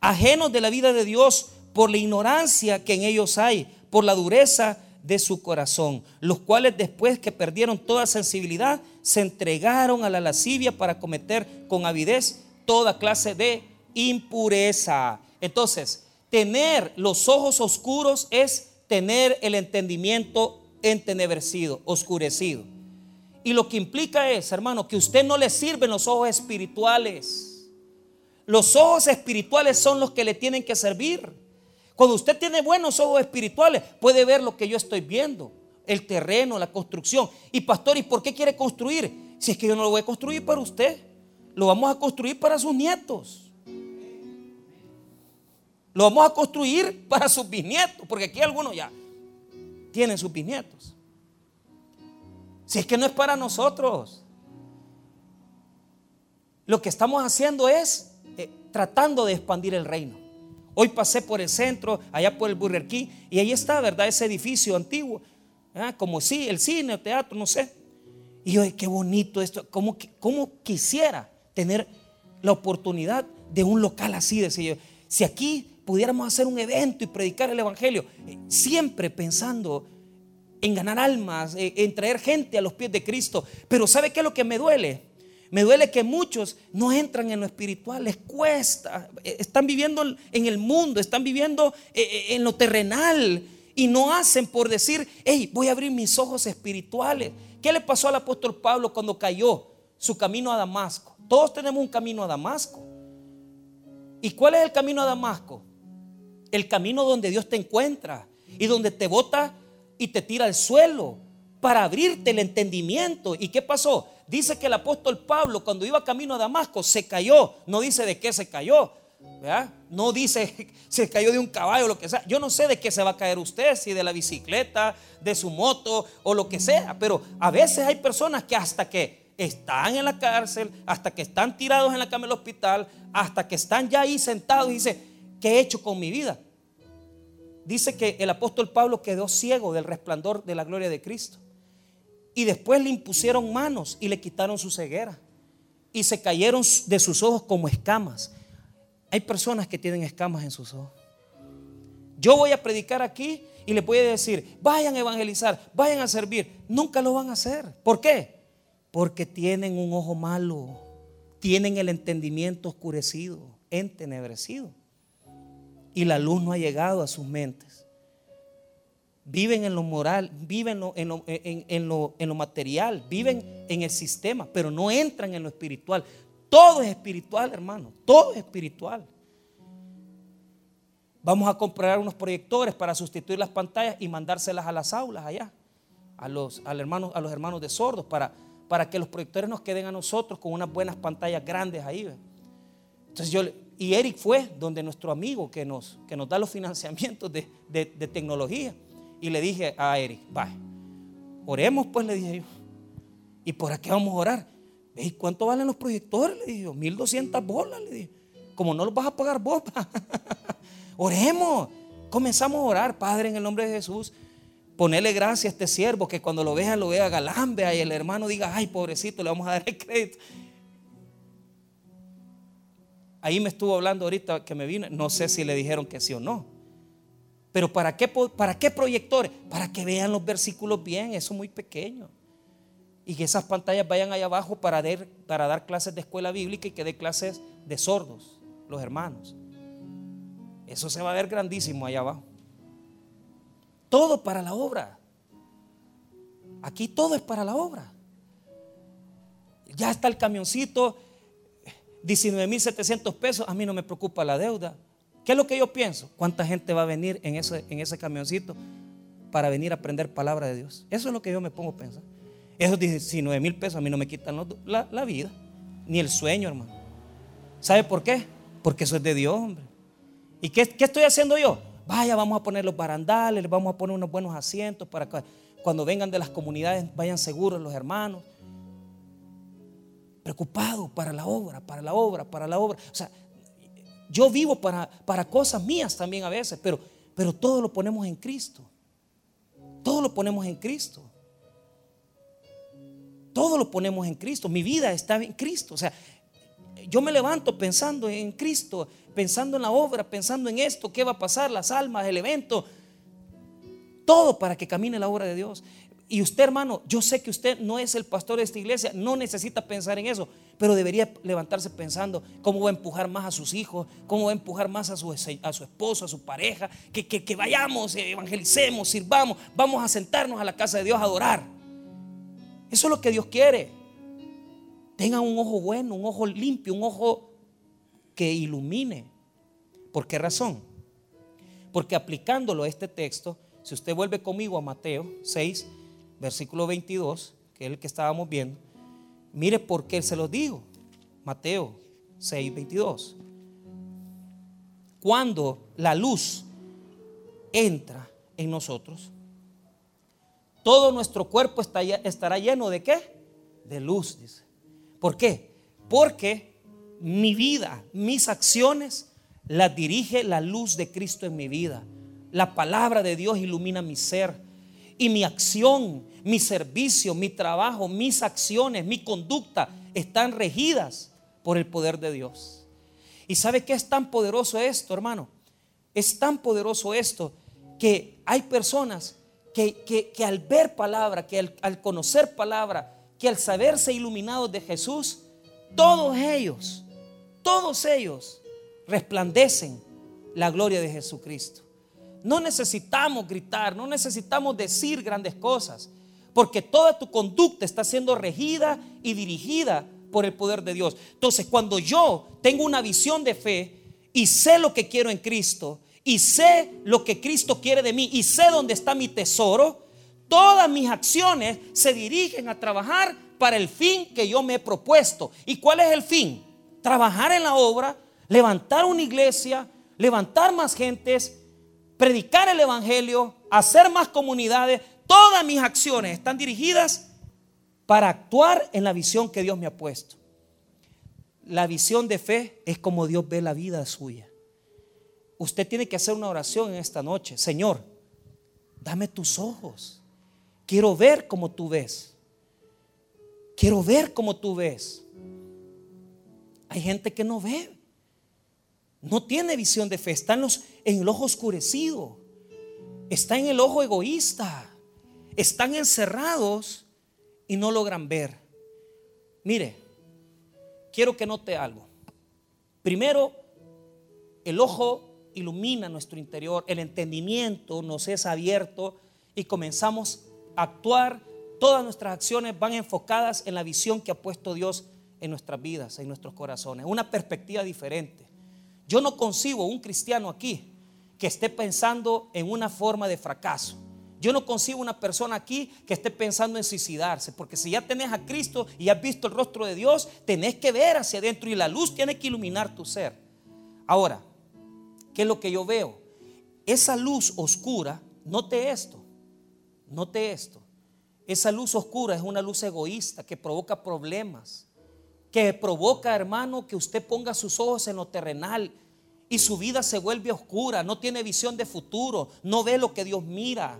ajenos de la vida de Dios por la ignorancia que en ellos hay, por la dureza de su corazón, los cuales después que perdieron toda sensibilidad, se entregaron a la lascivia para cometer con avidez toda clase de impureza. Entonces, tener los ojos oscuros es tener el entendimiento entenebrecido, oscurecido. Y lo que implica es, hermano, que usted no le sirven los ojos espirituales los ojos espirituales son los que le tienen que servir. Cuando usted tiene buenos ojos espirituales, puede ver lo que yo estoy viendo, el terreno, la construcción. Y pastor, ¿y por qué quiere construir? Si es que yo no lo voy a construir para usted, lo vamos a construir para sus nietos. Lo vamos a construir para sus bisnietos, porque aquí algunos ya tienen sus bisnietos. Si es que no es para nosotros. Lo que estamos haciendo es tratando de expandir el reino. Hoy pasé por el centro, allá por el Burger King, y ahí está, ¿verdad? Ese edificio antiguo, como sí, el cine, el teatro, no sé. Y yo, qué bonito esto, como cómo quisiera tener la oportunidad de un local así, decía yo. Si aquí pudiéramos hacer un evento y predicar el Evangelio, eh, siempre pensando en ganar almas, eh, en traer gente a los pies de Cristo. Pero ¿sabe qué es lo que me duele? Me duele que muchos no entran en lo espiritual, les cuesta. Eh, están viviendo en el mundo, están viviendo eh, eh, en lo terrenal y no hacen por decir, hey, voy a abrir mis ojos espirituales. ¿Qué le pasó al apóstol Pablo cuando cayó? su camino a Damasco. Todos tenemos un camino a Damasco. ¿Y cuál es el camino a Damasco? El camino donde Dios te encuentra y donde te bota y te tira al suelo para abrirte el entendimiento. ¿Y qué pasó? Dice que el apóstol Pablo cuando iba camino a Damasco se cayó. No dice de qué se cayó. No dice se cayó de un caballo lo que sea. Yo no sé de qué se va a caer usted, si de la bicicleta, de su moto o lo que sea. Pero a veces hay personas que hasta que están en la cárcel, hasta que están tirados en la cama del hospital, hasta que están ya ahí sentados y dice, ¿qué he hecho con mi vida? Dice que el apóstol Pablo quedó ciego del resplandor de la gloria de Cristo. Y después le impusieron manos y le quitaron su ceguera. Y se cayeron de sus ojos como escamas. Hay personas que tienen escamas en sus ojos. Yo voy a predicar aquí y le voy a decir, vayan a evangelizar, vayan a servir. Nunca lo van a hacer. ¿Por qué? Porque tienen un ojo malo, tienen el entendimiento oscurecido, entenebrecido. Y la luz no ha llegado a sus mentes viven en lo moral, viven en lo, en, lo, material, viven en el sistema, pero no entran en lo espiritual. Todo es espiritual, hermano, todo es espiritual. Vamos a comprar unos proyectores para sustituir las pantallas y mandárselas a las aulas allá, a los, hermanos, a los hermanos de sordos, para, para que los proyectores nos queden a nosotros con unas buenas pantallas grandes ahí. Entonces yo, y Eric fue donde nuestro amigo que nos, que nos da los financiamientos de, de tecnología y le dije a Eric, va, oremos pues, le dije yo. ¿Y por qué vamos a orar? ¿Veis cuánto valen los proyectores? Le dije yo, 1200 bolas, le dije. Como no los vas a pagar vos, oremos. Comenzamos a orar, Padre, en el nombre de Jesús. Ponele gracias a este siervo que cuando lo vean lo vea galambe y el hermano diga, ay, pobrecito, le vamos a dar el crédito. Ahí me estuvo hablando ahorita que me vino, no sé si le dijeron que sí o no. Pero ¿para qué, ¿para qué proyectores? Para que vean los versículos bien, eso es muy pequeño. Y que esas pantallas vayan allá abajo para dar, para dar clases de escuela bíblica y que dé clases de sordos, los hermanos. Eso se va a ver grandísimo allá abajo. Todo para la obra. Aquí todo es para la obra. Ya está el camioncito, 19.700 pesos. A mí no me preocupa la deuda. ¿Qué es lo que yo pienso? ¿Cuánta gente va a venir en ese, en ese camioncito para venir a aprender palabra de Dios? Eso es lo que yo me pongo a pensar. Esos 19 mil pesos a mí no me quitan la, vida, ni el sueño, hermano. ¿Sabe por qué? Porque eso es de Dios, hombre. ¿Y qué, qué estoy haciendo yo? Vaya, vamos a poner los barandales, vamos a poner unos buenos asientos para que cuando vengan de las comunidades vayan seguros los hermanos. Preocupados para la obra, para la obra, para la obra. O sea, yo vivo para, para cosas mías también a veces, pero, pero todo lo ponemos en Cristo. Todo lo ponemos en Cristo. Todo lo ponemos en Cristo. Mi vida está en Cristo. O sea, yo me levanto pensando en Cristo, pensando en la obra, pensando en esto, qué va a pasar, las almas, el evento. Todo para que camine la obra de Dios. Y usted, hermano, yo sé que usted no es el pastor de esta iglesia, no necesita pensar en eso, pero debería levantarse pensando cómo va a empujar más a sus hijos, cómo va a empujar más a su, a su esposo, a su pareja, que, que, vayamos, evangelicemos, sirvamos, vamos a sentarnos a la casa de Dios a adorar. Eso es lo que Dios quiere. Tengan un ojo bueno, un ojo limpio, un ojo que ilumine. ¿Por qué razón? Porque aplicándolo a este texto, si usted vuelve conmigo a Mateo 6, versículo 22, que es el que estábamos viendo, mire por qué se lo digo. Mateo 6, 22. Cuando la luz entra en nosotros, todo nuestro cuerpo estará lleno de qué? De luz, dice. ¿Por qué? Porque mi vida, mis acciones, las dirige la luz de Cristo en mi vida. La palabra de Dios ilumina mi ser y mi acción, mi servicio, mi trabajo, mis acciones, mi conducta están regidas por el poder de Dios. ¿Y sabe qué es tan poderoso esto, hermano? Es tan poderoso esto que hay personas que, al ver palabra, que al, al conocer palabra, que al saberse iluminados de Jesús, todos ellos, todos ellos resplandecen la gloria de Jesucristo. No necesitamos gritar, no necesitamos decir grandes cosas, porque toda tu conducta está siendo regida y dirigida por el poder de Dios. Entonces, cuando yo tengo una visión de fe y sé lo que quiero en Cristo, y sé lo que Cristo quiere de mí, y sé dónde está mi tesoro, todas mis acciones se dirigen a trabajar para el fin que yo me he propuesto. ¿Y cuál es el fin? Trabajar en la obra, levantar una iglesia, levantar más gentes, predicar el Evangelio, hacer más comunidades. Todas mis acciones están dirigidas para actuar en la visión que Dios me ha puesto. La visión de fe es como Dios ve la vida suya. Usted tiene que hacer una oración en esta noche. Señor, dame tus ojos. Quiero ver como tú ves. Quiero ver como tú ves. Hay gente que no ve. No tiene visión de fe. Está en, en el ojo oscurecido. Está en el ojo egoísta. Están encerrados y no logran ver. Mire, quiero que note algo. Primero, el ojo ilumina nuestro interior, el entendimiento nos es abierto y comenzamos a actuar. Todas nuestras acciones van enfocadas en la visión que ha puesto Dios en nuestras vidas, en nuestros corazones, una perspectiva diferente. Yo no concibo un cristiano aquí que esté pensando en una forma de fracaso. Yo no consigo una persona aquí que esté pensando en suicidarse, porque si ya tenés a Cristo y has visto el rostro de Dios, tenés que ver hacia adentro y la luz tiene que iluminar tu ser. Ahora, ¿qué es lo que yo veo? Esa luz oscura, note esto, note esto. Esa luz oscura es una luz egoísta que provoca problemas, que provoca, hermano, que usted ponga sus ojos en lo terrenal y su vida se vuelve oscura, no tiene visión de futuro, no ve lo que Dios mira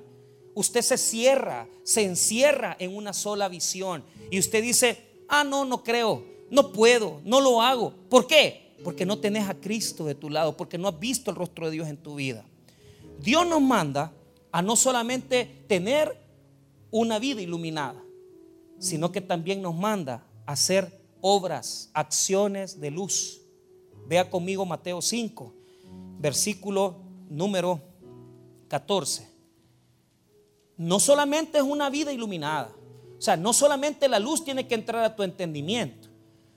usted se cierra, se encierra en una sola visión. Y usted dice, ah, no, no creo, no puedo, no lo hago. ¿Por qué? Porque no tenés a Cristo de tu lado, porque no has visto el rostro de Dios en tu vida. Dios nos manda a no solamente tener una vida iluminada, sino que también nos manda a hacer obras, acciones de luz. Vea conmigo Mateo 5, versículo número 14 no solamente es una vida iluminada. O sea, no solamente la luz tiene que entrar a tu entendimiento,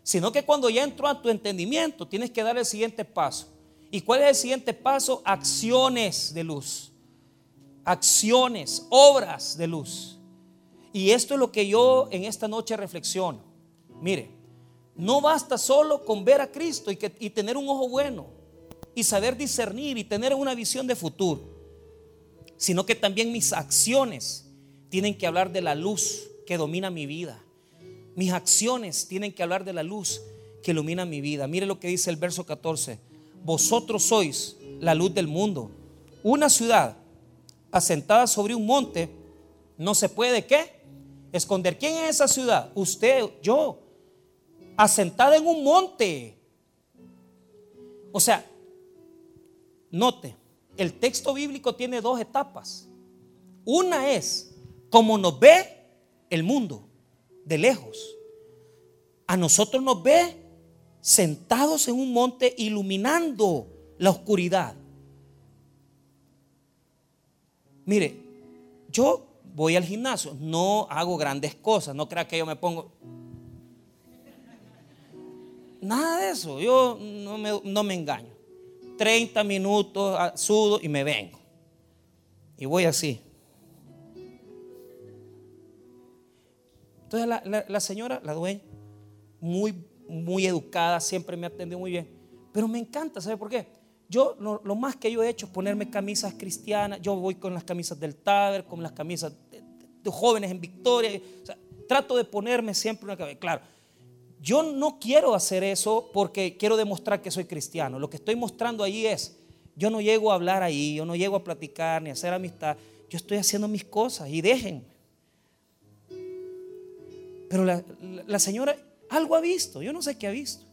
sino que cuando ya entró a tu entendimiento tienes que dar el siguiente paso. ¿Y cuál es el siguiente paso? Acciones de luz. Acciones, obras de luz. Y esto es lo que yo en esta noche reflexiono. Mire, no basta solo con ver a Cristo y, y tener un ojo bueno y saber discernir y tener una visión de futuro sino que también mis acciones tienen que hablar de la luz que domina mi vida. Mis acciones tienen que hablar de la luz que ilumina mi vida. Mire lo que dice el verso 14. Vosotros sois la luz del mundo. Una ciudad asentada sobre un monte no se puede, ¿qué? Esconder. ¿Quién es esa ciudad? Usted, yo. Asentada en un monte. O sea, note, el texto bíblico tiene dos etapas. Una es como nos ve el mundo de lejos. A nosotros nos ve sentados en un monte iluminando la oscuridad. Mire, yo voy al gimnasio, no hago grandes cosas, no crea que yo me pongo... Nada de eso, yo no me, no me engaño. 30 minutos, ah, sudo y me vengo. Y voy así. Entonces la, señora, la dueña, muy, muy educada, siempre me atendió muy bien. Pero me encanta, ¿sabe por qué? Yo lo, más que yo he hecho es ponerme camisas cristianas. Yo voy con las camisas del Taber, con las camisas de, jóvenes en Victoria. trato de ponerme siempre una cabeza. Claro, yo no quiero hacer eso porque quiero demostrar que soy cristiano. Lo que estoy mostrando ahí es, yo no llego a hablar ahí, yo no llego a platicar ni a hacer amistad. Yo estoy haciendo mis cosas y déjenme. Pero la, señora algo ha visto, yo no sé qué ha visto.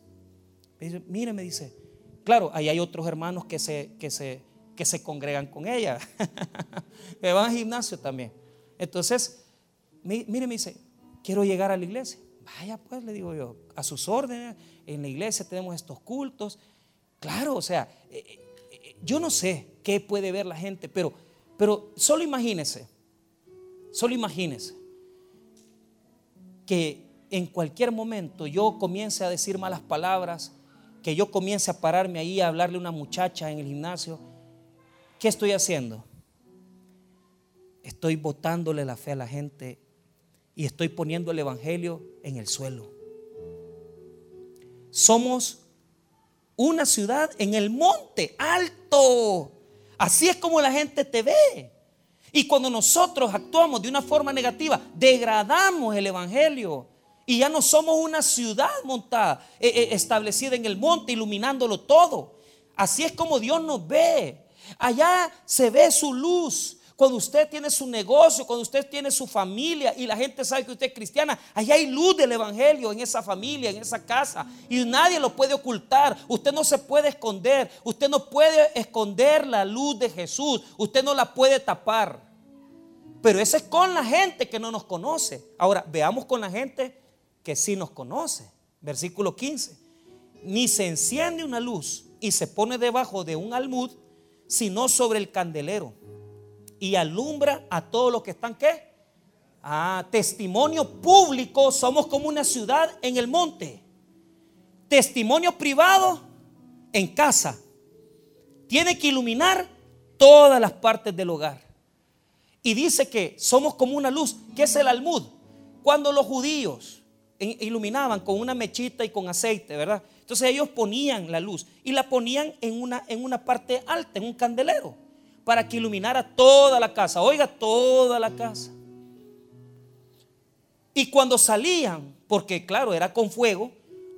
mire, me dice, claro, ahí hay otros hermanos que se, que se, que se congregan con ella, que van al gimnasio también. Entonces, mire, me dice, quiero llegar a la iglesia. Vaya pues, le digo yo, a sus órdenes, en la iglesia tenemos estos cultos. Claro, o sea, eh, eh, eh, yo no sé qué puede ver la gente, pero, pero solo imagínese, solo imagínese que en cualquier momento yo comience a decir malas palabras, que yo comience a pararme ahí a hablarle a una muchacha en el gimnasio, ¿qué estoy haciendo? Estoy botándole la fe a la gente y estoy poniendo el Evangelio en el suelo. Somos una ciudad en el monte alto. Así es como la gente te ve. Y cuando nosotros actuamos de una forma negativa, degradamos el Evangelio. Y ya no somos una ciudad montada, eh, eh, establecida en el monte, iluminándolo todo. Así es como Dios nos ve. Allá se ve su luz. Cuando usted tiene su negocio, cuando usted tiene su familia y la gente sabe que usted es cristiana, allá hay luz del Evangelio en esa familia, en esa casa. Y nadie lo puede ocultar. Usted no se puede esconder. Usted no puede esconder la luz de Jesús. Usted no la puede tapar. Pero eso es con la gente que no nos conoce. Ahora, veamos con la gente que sí nos conoce. Versículo 15. Ni se enciende una luz y se pone debajo de un almud, sino sobre el candelero y alumbra a todos los que están qué? Ah, testimonio público, somos como una ciudad en el monte. Testimonio privado en casa. Tiene que iluminar todas las partes del hogar. Y dice que somos como una luz. ¿Qué es el almud? Cuando los judíos iluminaban con una mechita y con aceite, ¿verdad? Entonces ellos ponían la luz y la ponían en una, en una parte alta, en un candelero para que iluminara toda la casa. Oiga, toda la casa. Y cuando salían, porque claro, era con fuego,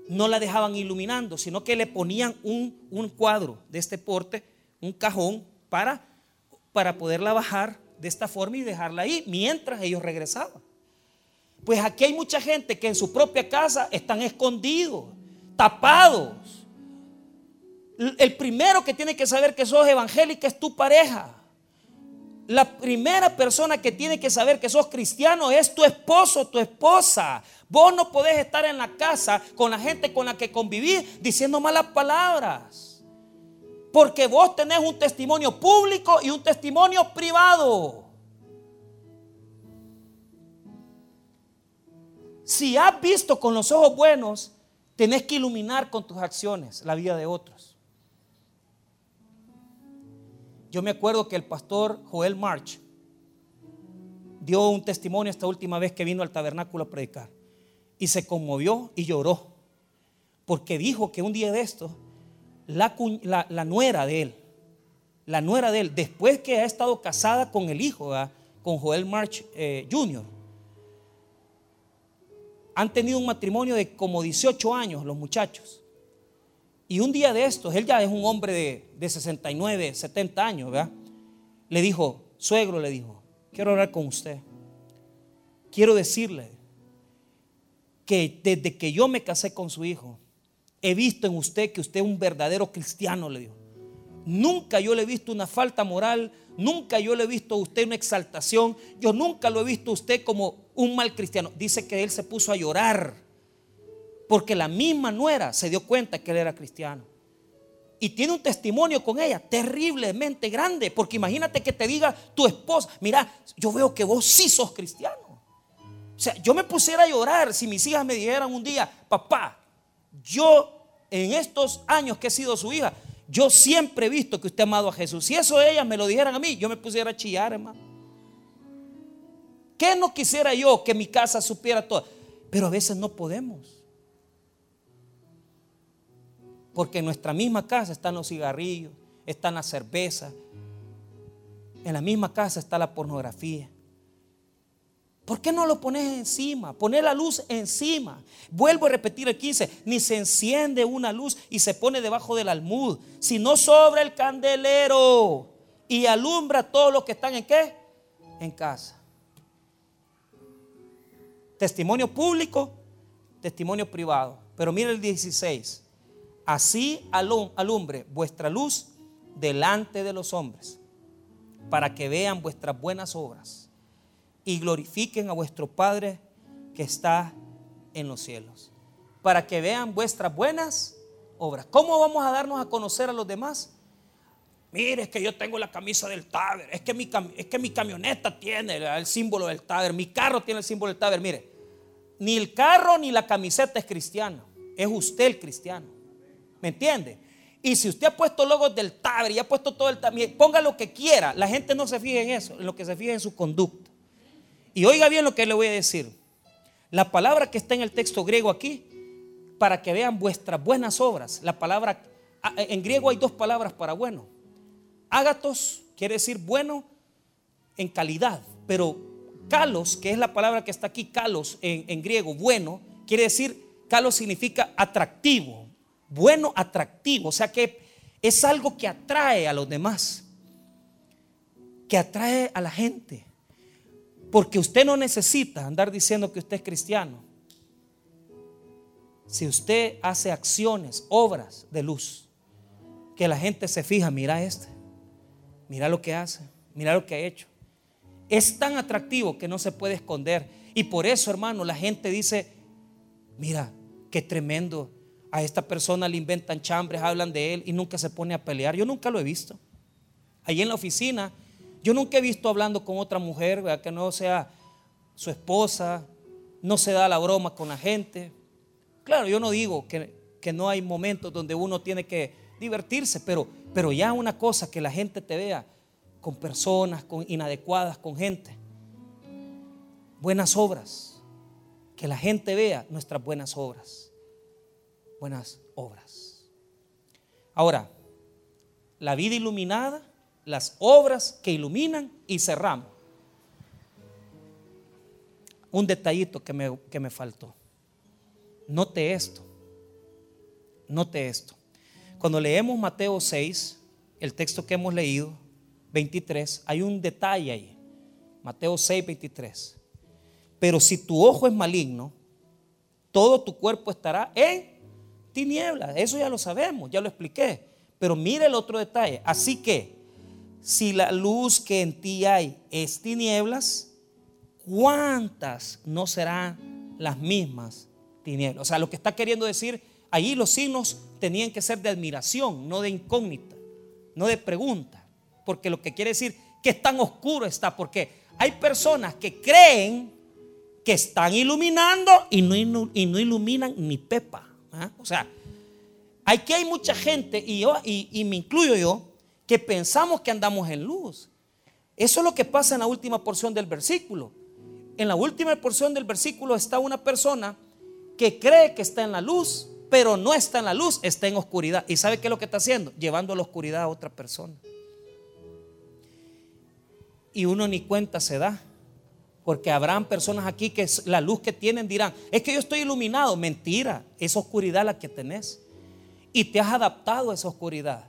no la dejaban iluminando, sino que le ponían un, cuadro de este porte, un cajón, para, para poderla bajar de esta forma y dejarla ahí mientras ellos regresaban. Pues aquí hay mucha gente que en su propia casa están escondidos, tapados, el primero que tiene que saber que sos evangélica es tu pareja. La primera persona que tiene que saber que sos cristiano es tu esposo, tu esposa. Vos no podés estar en la casa con la gente con la que convivís diciendo malas palabras. Porque vos tenés un testimonio público y un testimonio privado. Si has visto con los ojos buenos, tenés que iluminar con tus acciones la vida de otros. Yo me acuerdo que el pastor Joel March dio un testimonio esta última vez que vino al tabernáculo a predicar. Y se conmovió y lloró. Porque dijo que un día de esto, la, nuera de él, la nuera de él, después que ha estado casada con el hijo, con Joel March eh, Jr., han tenido un matrimonio de como 18 años los muchachos. Y un día de estos, él ya es un hombre de, 69, 70 años, ¿verdad? Le dijo, suegro, le dijo, quiero hablar con usted. Quiero decirle que desde que yo me casé con su hijo, he visto en usted que usted es un verdadero cristiano, le dijo. Nunca yo le he visto una falta moral, nunca yo le he visto a usted una exaltación, yo nunca lo he visto a usted como un mal cristiano. Dice que él se puso a llorar porque la misma nuera se dio cuenta que él era cristiano. Y tiene un testimonio con ella terriblemente grande. Porque imagínate que te diga tu esposa, mira, yo veo que vos sí sos cristiano. O sea, yo me pusiera a llorar si mis hijas me dijeran un día, papá, yo en estos años que he sido su hija, yo siempre he visto que usted ha amado a Jesús. Si eso ellas me lo dijeran a mí, yo me pusiera a chillar, hermano. ¿Qué no quisiera yo que mi casa supiera todo? Pero a veces no podemos. Porque en nuestra misma casa están los cigarrillos, están las cervezas, en la misma casa está la pornografía. ¿Por qué no lo pones encima? Poner la luz encima. Vuelvo a repetir el 15. Ni se enciende una luz y se pone debajo del almud, sino sobre el candelero y alumbra a todos los que están en qué? En casa. Testimonio público, testimonio privado. Pero mire el 16. Así alumbre vuestra luz delante de los hombres, para que vean vuestras buenas obras y glorifiquen a vuestro Padre que está en los cielos. Para que vean vuestras buenas obras. ¿Cómo vamos a darnos a conocer a los demás? Mire, es que yo tengo la camisa del Taber, es que mi, es que mi camioneta tiene el símbolo del Taber, mi carro tiene el símbolo del Taber. Mire, ni el carro ni la camiseta es cristiano. Es usted el cristiano. ¿Me entiende? Y si usted ha puesto logos del Tabre y ha puesto todo el también, ponga lo que quiera. La gente no se fija en eso, en lo que se fija en su conducta. Y oiga bien lo que le voy a decir. La palabra que está en el texto griego aquí, para que vean vuestras buenas obras. La palabra, en griego hay dos palabras para bueno. Ágatos quiere decir bueno en calidad, pero kalos, que es la palabra que está aquí, kalos en, en griego, bueno, quiere decir, kalos significa atractivo, bueno, atractivo, o sea que es algo que atrae a los demás, que atrae a la gente. Porque usted no necesita andar diciendo que usted es cristiano. Si usted hace acciones, obras de luz, que la gente se fija, mira este, mira lo que hace, mira lo que ha hecho. Es tan atractivo que no se puede esconder. Y por eso, hermano, la gente dice, mira, qué tremendo. A esta persona le inventan chambres, hablan de él y nunca se pone a pelear. Yo nunca lo he visto. Allí en la oficina yo nunca he visto hablando con otra mujer, que no sea su esposa, no se da la broma con la gente. Claro, yo no digo que, no hay momentos donde uno tiene que divertirse, pero, pero ya una cosa que la gente te vea con personas con inadecuadas, con gente. Buenas obras. Que la gente vea nuestras buenas obras. Buenas obras. Ahora, la vida iluminada las obras que iluminan y cerramos. Un detallito que me, que me faltó. Note esto. Note esto. Cuando leemos Mateo 6, el texto que hemos leído, 23, hay un detalle ahí. Mateo 6, 23. Pero si tu ojo es maligno, todo tu cuerpo estará en tinieblas. Eso ya lo sabemos, ya lo expliqué. Pero mire el otro detalle. Así que si la luz que en ti hay es tinieblas, ¿cuántas no serán las mismas tinieblas? O sea, lo que está queriendo decir, allí los signos tenían que ser de admiración, no de incógnita, no de pregunta. Porque lo que quiere decir que tan oscuro está, porque hay personas que creen que están iluminando y no, y no iluminan ni pepa. ¿Ah? O sea, aquí hay mucha gente, y, yo, y me incluyo yo, que pensamos que andamos en luz. Eso es lo que pasa en la última porción del versículo. En la última porción del versículo está una persona que cree que está en la luz, pero no está en la luz, está en oscuridad. ¿Y sabe qué es lo que está haciendo? Llevando a la oscuridad a otra persona. Y uno ni cuenta se da. Porque habrán personas aquí que la luz que tienen dirán, es que yo estoy iluminado. Mentira, es oscuridad la que tenés. Y te has adaptado a esa oscuridad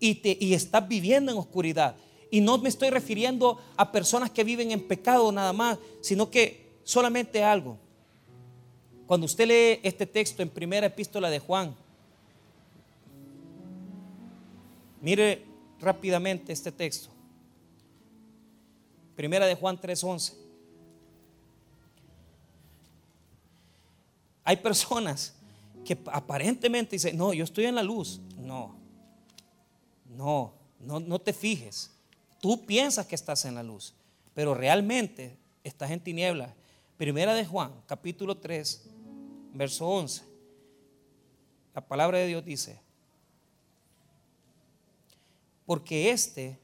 y, te, y estás viviendo en oscuridad. Y no me estoy refiriendo a personas que viven en pecado nada más, sino que solamente algo. Cuando usted lee este texto en primera epístola de Juan, mire rápidamente este texto. Primera de Juan 3:11. Hay personas que aparentemente dicen, no, yo estoy en la luz. No, no, no, no te fijes. Tú piensas que estás en la luz, pero realmente estás en tinieblas. Primera de Juan, capítulo 3, verso 11. La palabra de Dios dice, porque este,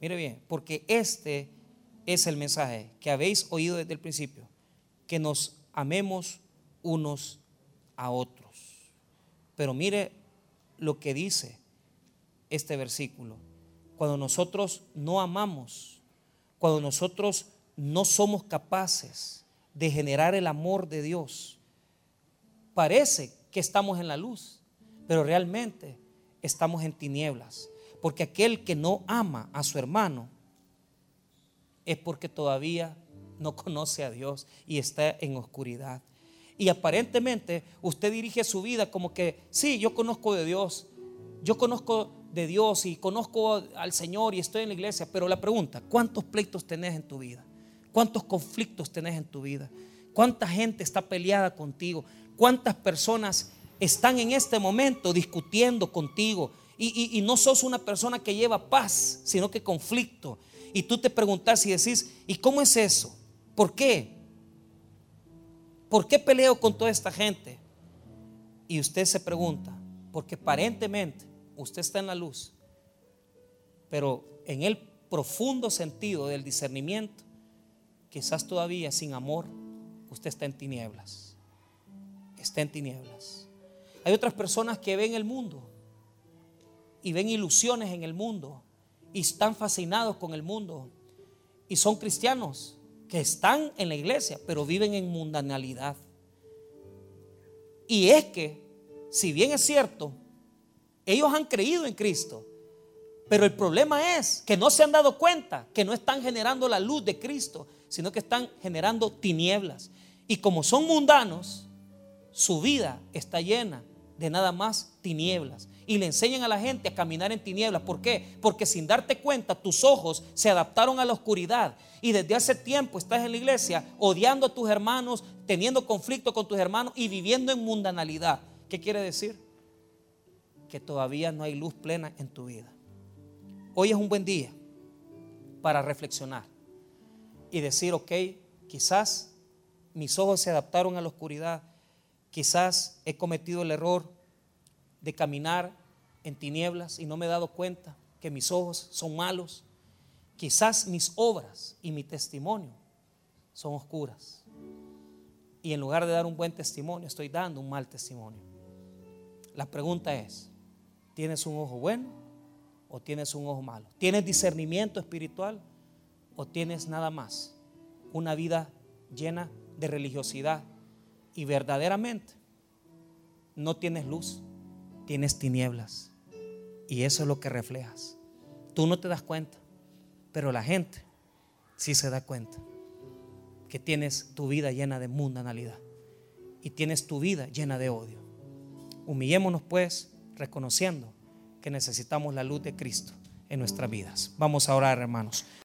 mire bien, porque este es el mensaje que habéis oído desde el principio, que nos amemos unos a otros. Pero mire lo que dice este versículo. Cuando nosotros no amamos, cuando nosotros no somos capaces de generar el amor de Dios, parece que estamos en la luz, pero realmente estamos en tinieblas. Porque aquel que no ama a su hermano es porque todavía no conoce a Dios y está en oscuridad. Y aparentemente usted dirige su vida como que, sí, yo conozco de Dios, yo conozco de Dios y conozco al Señor y estoy en la iglesia, pero la pregunta, ¿cuántos pleitos tenés en tu vida? ¿Cuántos conflictos tenés en tu vida? ¿Cuánta gente está peleada contigo? ¿Cuántas personas están en este momento discutiendo contigo? Y, no sos una persona que lleva paz, sino que conflicto. Y tú te preguntas y decís, ¿y cómo es eso? ¿Por qué? ¿Por qué peleo con toda esta gente? Y usted se pregunta, porque aparentemente usted está en la luz, pero en el profundo sentido del discernimiento, quizás todavía sin amor, usted está en tinieblas. Está en tinieblas. Hay otras personas que ven el mundo y ven ilusiones en el mundo y están fascinados con el mundo y son cristianos que están en la iglesia, pero viven en mundanalidad. Y es que, si bien es cierto, ellos han creído en Cristo, pero el problema es que no se han dado cuenta que no están generando la luz de Cristo, sino que están generando tinieblas. Y como son mundanos, su vida está llena de nada más tinieblas. Y le enseñan a la gente a caminar en tinieblas. ¿Por qué? Porque sin darte cuenta tus ojos se adaptaron a la oscuridad. Y desde hace tiempo estás en la iglesia odiando a tus hermanos, teniendo conflicto con tus hermanos y viviendo en mundanalidad. ¿Qué quiere decir? Que todavía no hay luz plena en tu vida. Hoy es un buen día para reflexionar y decir, ok, quizás mis ojos se adaptaron a la oscuridad Quizás he cometido el error de caminar en tinieblas y no me he dado cuenta que mis ojos son malos. Quizás mis obras y mi testimonio son oscuras. Y en lugar de dar un buen testimonio, estoy dando un mal testimonio. La pregunta es, ¿tienes un ojo bueno o tienes un ojo malo? ¿Tienes discernimiento espiritual o tienes nada más? Una vida llena de religiosidad y verdaderamente no tienes luz, tienes tinieblas. Y eso es lo que reflejas. Tú no te das cuenta, pero la gente sí se da cuenta que tienes tu vida llena de mundanalidad y tienes tu vida llena de odio. Humillémonos pues reconociendo que necesitamos la luz de Cristo en nuestras vidas. Vamos a orar, hermanos.